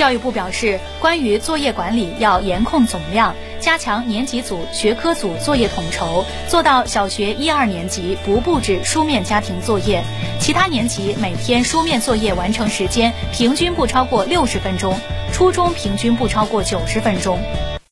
教育部表示关于作业管理要严控总量加强年级组学科组作业统筹做到小学一二年级不布置书面家庭作业。其他年级每天书面作业完成时间平均不超过六十分钟初中平均不超过九十分钟。